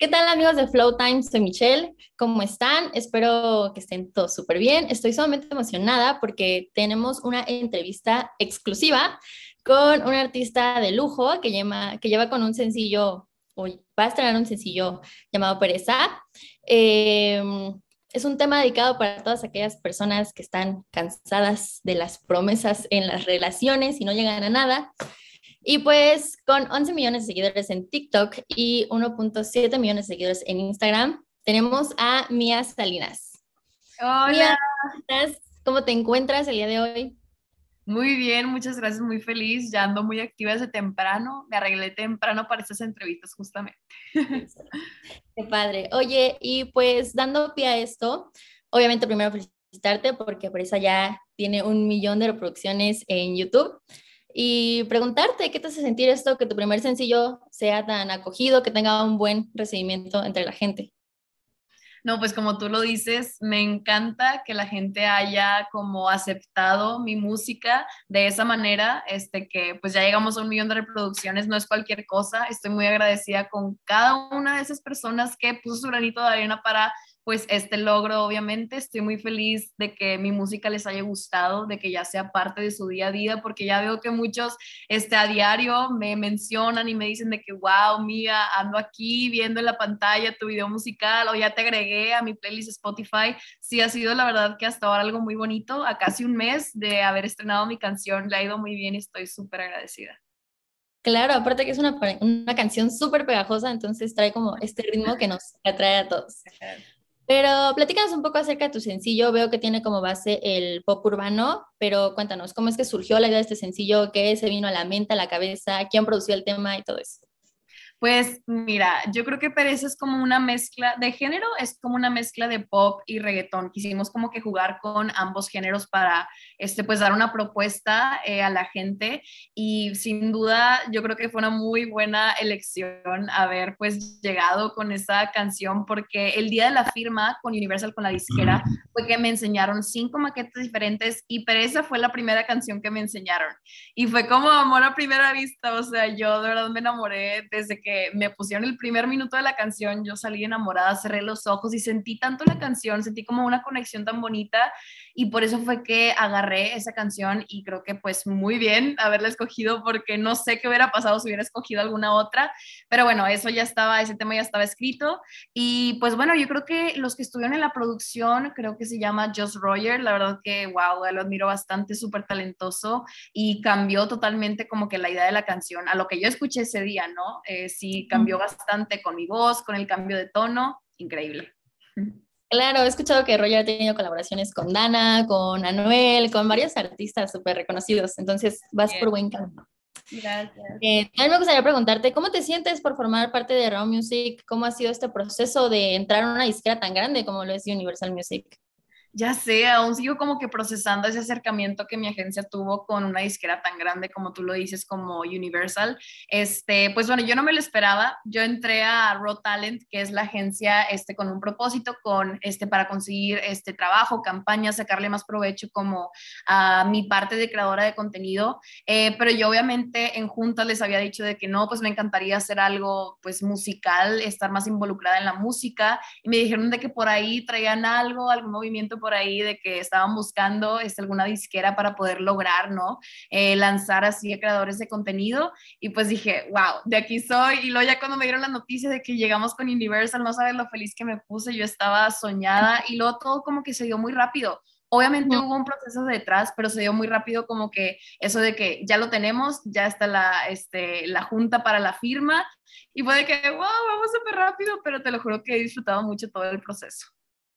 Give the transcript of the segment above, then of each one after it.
¿Qué tal amigos de Flow Time? Soy Michelle. ¿Cómo están? Espero que estén todos súper bien. Estoy sumamente emocionada porque tenemos una entrevista exclusiva con un artista de lujo que, lleva, que lleva con un sencillo, o va a estrenar un sencillo llamado Pereza. Em, es un tema dedicado para todas aquellas personas que están cansadas de las promesas en las relaciones y no llegan a nada. Y pues con 11 millones de seguidores en TikTok y 1.7 millones de seguidores en Instagram, tenemos a Mía Salinas. Hola. ¿cómo te encuentras el día de hoy? Muy bien, muchas gracias, muy feliz. Ya ando muy activa desde temprano. Me arreglé temprano para estas entrevistas justamente. Qué padre. Oye, y pues dando pie a esto, obviamente primero felicitarte porque por eso ya tiene un millón de reproducciones en YouTube y preguntarte qué te hace sentir esto, que tu primer sencillo sea tan acogido, que tenga un buen recibimiento entre la gente. No, pues como tú lo dices, me encanta que la gente haya como aceptado mi música de esa manera, este que pues ya llegamos a un millón de reproducciones, no es cualquier cosa, estoy muy agradecida con cada una de esas personas que puso su granito de arena para pues este logro, obviamente. Estoy muy feliz de que mi música les haya gustado, de que ya sea parte de su día a día, porque ya veo que muchos este, a diario me mencionan y me dicen de que, wow, mía, ando aquí viendo en la pantalla tu video musical o ya te agregué a mi playlist Spotify. Sí, ha sido la verdad que hasta ahora algo muy bonito. A casi un mes de haber estrenado mi canción, le ha ido muy bien y estoy súper agradecida. Claro, aparte que es una, una canción súper pegajosa, entonces trae como este ritmo que nos atrae a todos. Pero platícanos un poco acerca de tu sencillo. Veo que tiene como base el pop urbano, pero cuéntanos, ¿cómo es que surgió la idea de este sencillo? ¿Qué se vino a la mente, a la cabeza? ¿Quién produció el tema y todo eso? Pues mira, yo creo que Pereza es como una mezcla de género, es como una mezcla de pop y reggaetón. Quisimos como que jugar con ambos géneros para, este, pues dar una propuesta eh, a la gente. Y sin duda yo creo que fue una muy buena elección haber pues llegado con esa canción porque el día de la firma con Universal, con la disquera, fue que me enseñaron cinco maquetas diferentes y Pereza fue la primera canción que me enseñaron. Y fue como amor a primera vista, o sea, yo de verdad me enamoré desde que me pusieron el primer minuto de la canción, yo salí enamorada, cerré los ojos y sentí tanto la canción, sentí como una conexión tan bonita y por eso fue que agarré esa canción y creo que pues muy bien haberla escogido porque no sé qué hubiera pasado si hubiera escogido alguna otra, pero bueno, eso ya estaba, ese tema ya estaba escrito y pues bueno, yo creo que los que estuvieron en la producción, creo que se llama Josh Roger, la verdad que wow, lo admiro bastante, súper talentoso y cambió totalmente como que la idea de la canción a lo que yo escuché ese día, ¿no? Eh, sí cambió bastante con mi voz, con el cambio de tono, increíble. Claro, he escuchado que Roger ha tenido colaboraciones con Dana, con Anuel, con varios artistas súper reconocidos, entonces vas por buen camino. Gracias. Eh, a mí me gustaría preguntarte, ¿cómo te sientes por formar parte de Raw Music? ¿Cómo ha sido este proceso de entrar a una disquera tan grande como lo es Universal Music? Ya sé, aún sigo como que procesando ese acercamiento que mi agencia tuvo con una disquera tan grande como tú lo dices, como Universal. Este, pues bueno, yo no me lo esperaba. Yo entré a Raw Talent, que es la agencia este, con un propósito, con, este, para conseguir este trabajo, campaña, sacarle más provecho como a mi parte de creadora de contenido. Eh, pero yo obviamente en juntas les había dicho de que no, pues me encantaría hacer algo pues musical, estar más involucrada en la música. Y me dijeron de que por ahí traían algo, algún movimiento por ahí de que estaban buscando este, alguna disquera para poder lograr, ¿no? Eh, lanzar así a creadores de contenido. Y pues dije, wow, de aquí soy. Y luego ya cuando me dieron la noticia de que llegamos con Universal, no sabes lo feliz que me puse, yo estaba soñada y luego todo como que se dio muy rápido. Obviamente hubo un proceso detrás, pero se dio muy rápido como que eso de que ya lo tenemos, ya está la, este, la junta para la firma y fue de que, wow, vamos súper rápido, pero te lo juro que he disfrutado mucho todo el proceso.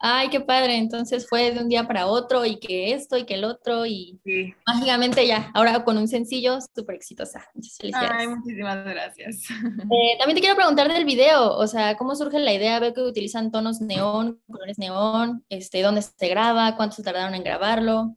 Ay, qué padre. Entonces fue de un día para otro y que esto y que el otro y mágicamente ya, ahora con un sencillo súper exitosa. Muchas felicidades. Ay, muchísimas gracias. Eh, también te quiero preguntar del video, o sea, ¿cómo surge la idea? Veo que utilizan tonos neón, colores neón, este, ¿dónde se graba? ¿Cuánto se tardaron en grabarlo?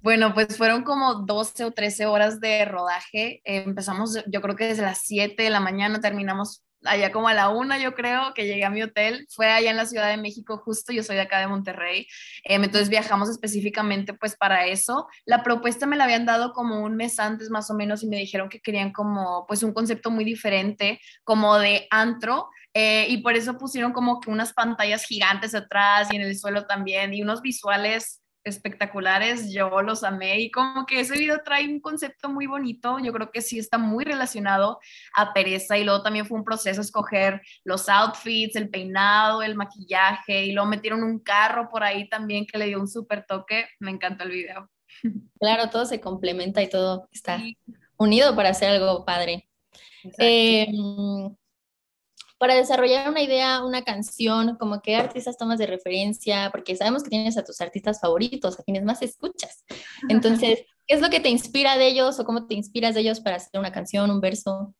Bueno, pues fueron como 12 o 13 horas de rodaje. empezamos, yo creo que desde las 7 de la mañana terminamos allá como a la una, yo creo, que llegué a mi hotel. Fue allá en la Ciudad de México, justo yo soy de acá de Monterrey. Em, entonces viajamos específicamente pues para eso. La propuesta me la habían dado como un mes antes más o menos y me dijeron que querían como pues un concepto muy diferente, como de antro. Eh, y por eso pusieron como que unas pantallas gigantes atrás y en el suelo también y unos visuales espectaculares, yo los amé y como que ese video trae un concepto muy bonito, yo creo que sí está muy relacionado a pereza y luego también fue un proceso escoger los outfits, el peinado, el maquillaje y luego metieron un carro por ahí también que le dio un súper toque, me encantó el video. Claro, todo se complementa y todo está unido para hacer algo padre. Eh, para desarrollar una idea, una canción, como qué artistas tomas de referencia, porque sabemos que tienes a tus artistas favoritos, a quienes más escuchas. Entonces, ¿qué es lo que te inspira de ellos o cómo te inspiras de ellos para hacer una canción, un verso?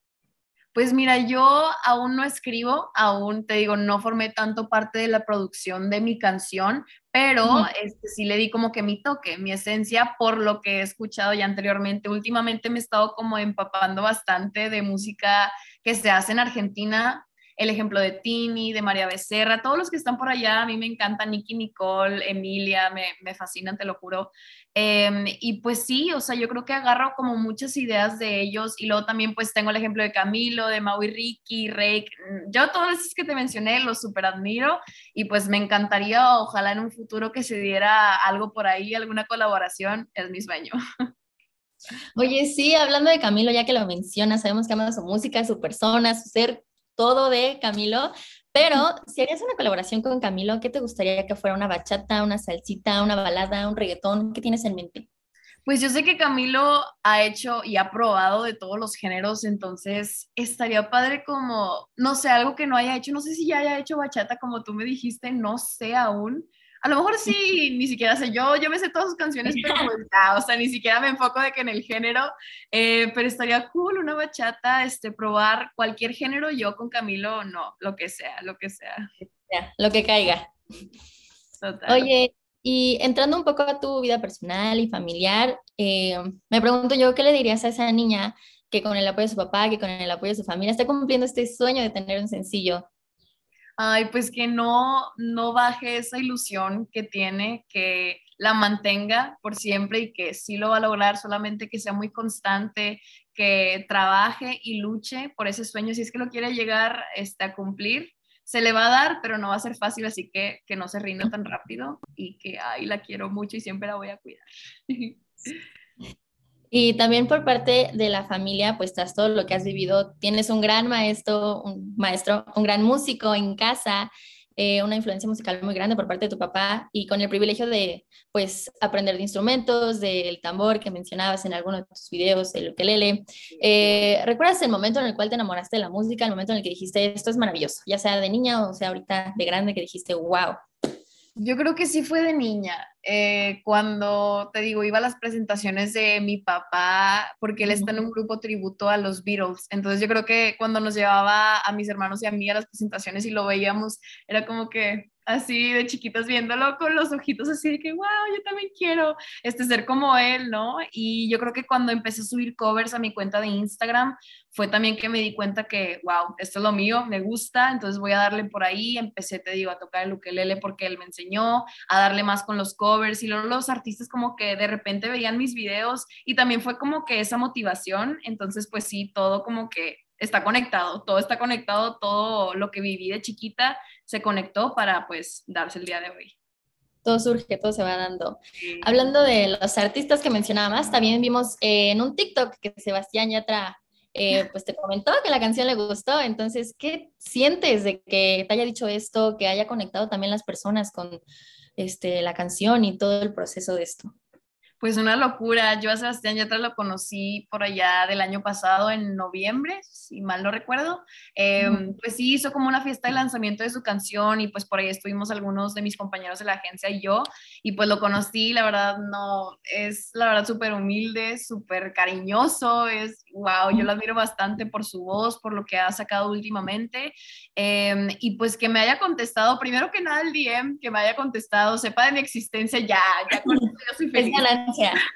Pues mira, yo aún no escribo, aún te digo, no formé tanto parte de la producción de mi canción, pero este, sí le di como que mi toque, mi esencia, por lo que he escuchado ya anteriormente. Últimamente me he estado como empapando bastante de música que se hace en Argentina, el ejemplo de Tini, de María Becerra, todos los que están por allá, a mí me encantan, Nicky Nicole, Emilia, me, me fascinan, te lo juro. Em, y pues sí, o sea, yo creo que agarro como muchas ideas de ellos y luego también pues tengo el ejemplo de Camilo, de Maui Ricky, Rake, yo todos esos que te mencioné los super admiro y pues me encantaría, ojalá en un futuro que se diera algo por ahí, alguna colaboración, es mi sueño. Oye, sí, hablando de Camilo, ya que lo mencionas, sabemos que ama su música, su persona, su ser, todo de Camilo, pero si harías una colaboración con Camilo, ¿qué te gustaría que fuera? ¿Una bachata, una salsita, una balada, un reggaetón? ¿Qué tienes en mente? Pues yo sé que Camilo ha hecho y ha probado de todos los géneros, entonces estaría padre como, no sé, algo que no haya hecho, no sé si ya haya hecho bachata como tú me dijiste, no sé aún, a lo mejor sí, ni siquiera sé yo, yo me sé todas sus canciones, pero pues, o sea, ni siquiera me enfoco de que en el género, eh, pero estaría cool una bachata, este, probar cualquier género, yo con Camilo, no, lo que sea, lo que sea. lo que caiga. Oye, y entrando un poco a tu vida personal y familiar, eh, me pregunto yo, ¿qué le dirías a esa niña que con el apoyo de su papá, que con el apoyo de su familia está cumpliendo este sueño de tener un sencillo? Ay, pues que no, no baje esa ilusión que tiene, que la mantenga por siempre y que sí lo va a lograr, solamente que sea muy constante, que trabaje y luche por ese sueño, si es que lo quiere llegar este, a cumplir, se le va a dar, pero no va a ser fácil, así que que no se rinda tan rápido y que, ay, la quiero mucho y siempre la voy a cuidar. Y también por parte de la familia, pues tras todo lo que has vivido, tienes un gran maestro, un maestro, un gran músico en casa, eh, una influencia musical muy grande por parte de tu papá y con el privilegio de, pues, aprender de instrumentos, del tambor que mencionabas en alguno de tus videos, el ukelele. Eh, ¿Recuerdas el momento en el cual te enamoraste de la música, el momento en el que dijiste, esto es maravilloso, ya sea de niña o sea ahorita de grande, que dijiste, wow? Yo creo que sí fue de niña. Eh, cuando te digo, iba a las presentaciones de mi papá, porque él está en un grupo tributo a los Beatles. Entonces yo creo que cuando nos llevaba a mis hermanos y a mí a las presentaciones y lo veíamos, era como que, así de chiquitos viéndolo con los ojitos así de que, wow, yo también quiero este, ser como él, ¿no? Y yo creo que cuando empecé a subir covers a mi cuenta de Instagram, fue también que me di cuenta que, wow, esto es lo mío, me gusta, entonces voy a darle por ahí, empecé, te digo, a tocar el ukelele porque él me enseñó, a darle más con los covers y luego los artistas como que de repente veían mis videos y también fue como que esa motivación, entonces pues sí, todo como que está conectado, todo está conectado, todo lo que viví de chiquita se conectó para pues darse el día de hoy. Todo surge, todo se va dando. Hablando de los artistas que mencionabas, también vimos en un TikTok que Sebastián Yatra eh, pues te comentó que la canción le gustó, entonces, ¿qué sientes de que te haya dicho esto, que haya conectado también las personas con este, la canción y todo el proceso de esto? Pues una locura. Yo a Sebastián Yatra lo conocí por allá del año pasado, en noviembre, si mal no recuerdo. Em, pues sí, hizo como una fiesta de lanzamiento de su canción y pues por ahí estuvimos algunos de mis compañeros de la agencia y yo. Y pues lo conocí, la verdad, no, es la verdad súper humilde, súper cariñoso, es, wow, yo lo admiro bastante por su voz, por lo que ha sacado últimamente. Em, y pues que me haya contestado, primero que nada el DM, que me haya contestado, sepa de mi existencia ya, ya con yo soy feliz.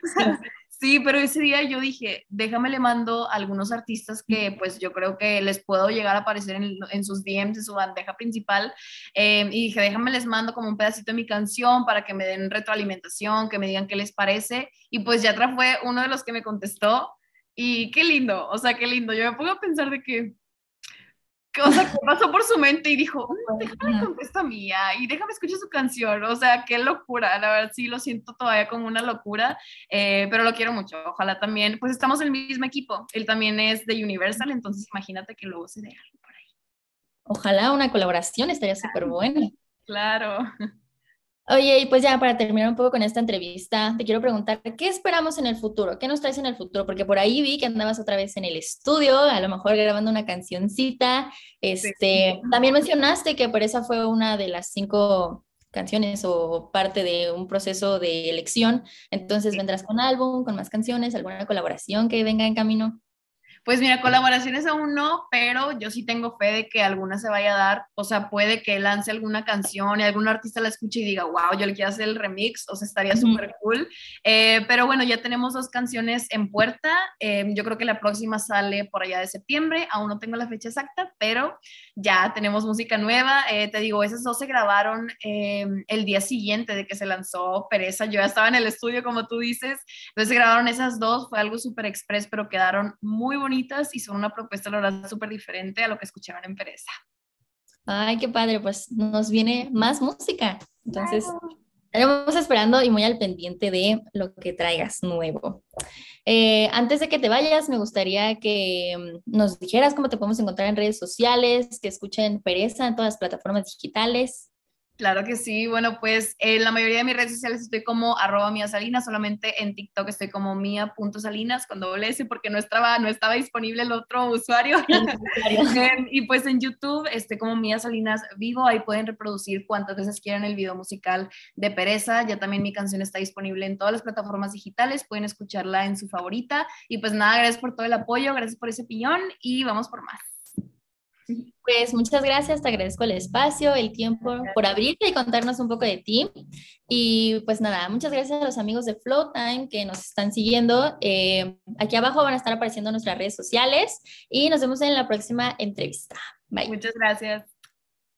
Sí, pero ese día yo dije, déjame le mando a algunos artistas que pues yo creo que les puedo llegar a aparecer en, sus DMs, en su bandeja principal. Eh, y dije, déjame les mando como un pedacito de mi canción para que me den retroalimentación, que me digan qué les parece. Y pues Yatra fue uno de los que me contestó. Y qué lindo, o sea, qué lindo. Yo me pongo a pensar de que o sea, que pasó por su mente y dijo, mm, déjame contesta mía y déjame escuchar su canción. O sea, qué locura. La verdad, sí, lo siento todavía como una locura, eh, pero lo quiero mucho. Ojalá también, pues estamos en el mismo equipo. Él también es de Universal, entonces imagínate que luego se dé algo por ahí. Ojalá una colaboración estaría súper buena. Claro. Oye, y pues ya para terminar un poco con esta entrevista, te quiero preguntar, ¿qué esperamos en el futuro? ¿Qué nos traes en el futuro? Porque por ahí vi que andabas otra vez en el estudio, a lo mejor grabando una cancioncita. Este, también mencionaste que por esa fue una de las cinco canciones o parte de un proceso de elección. Entonces, ¿vendrás con álbum, con más canciones, alguna colaboración que venga en camino? Pues mira, colaboraciones aún no, pero yo sí tengo fe de que alguna se vaya a dar. O sea, puede que lance alguna canción y algún artista la escuche y diga, wow, yo le quiero hacer el remix, o sea, estaría súper cool. Eh, pero bueno, ya tenemos dos canciones en puerta. Eh, yo creo que la próxima sale por allá de septiembre. Aún no tengo la fecha exacta, pero ya tenemos música nueva. Eh, te digo, esas dos se grabaron el día siguiente de que se lanzó Pereza. Yo ya estaba en el estudio, como tú dices. Entonces se grabaron esas dos. Fue algo súper express, pero quedaron muy bonitas y son una propuesta, la verdad, súper diferente a lo que escuchaban en Pereza. Ay, qué padre, pues nos viene más música. Entonces, estaremos esperando y muy al pendiente de lo que traigas nuevo. Eh, antes de que te vayas, me gustaría que mm, nos dijeras cómo te podemos encontrar en redes sociales, que escuchen Pereza en todas las plataformas digitales. Claro que sí. Bueno, pues en la mayoría de mis redes sociales estoy como arroba mía salinas, solamente en TikTok estoy como mía.salinas con doble S porque no estaba, no estaba disponible el otro usuario. Y pues en YouTube estoy como mía salinas vivo, ahí pueden reproducir cuantas veces quieran el video musical de Pereza. Ya también mi canción está disponible en todas las plataformas digitales, pueden escucharla en su favorita. Y pues nada, gracias por todo el apoyo, gracias por ese piñón y vamos por más. Pues muchas gracias, te agradezco el espacio, el tiempo por abrirte y contarnos un poco de ti. Y pues nada, muchas gracias a los amigos de Flow Time que nos están siguiendo. Eh, aquí abajo van a estar apareciendo nuestras redes sociales y nos vemos en la próxima entrevista. Bye. Muchas gracias.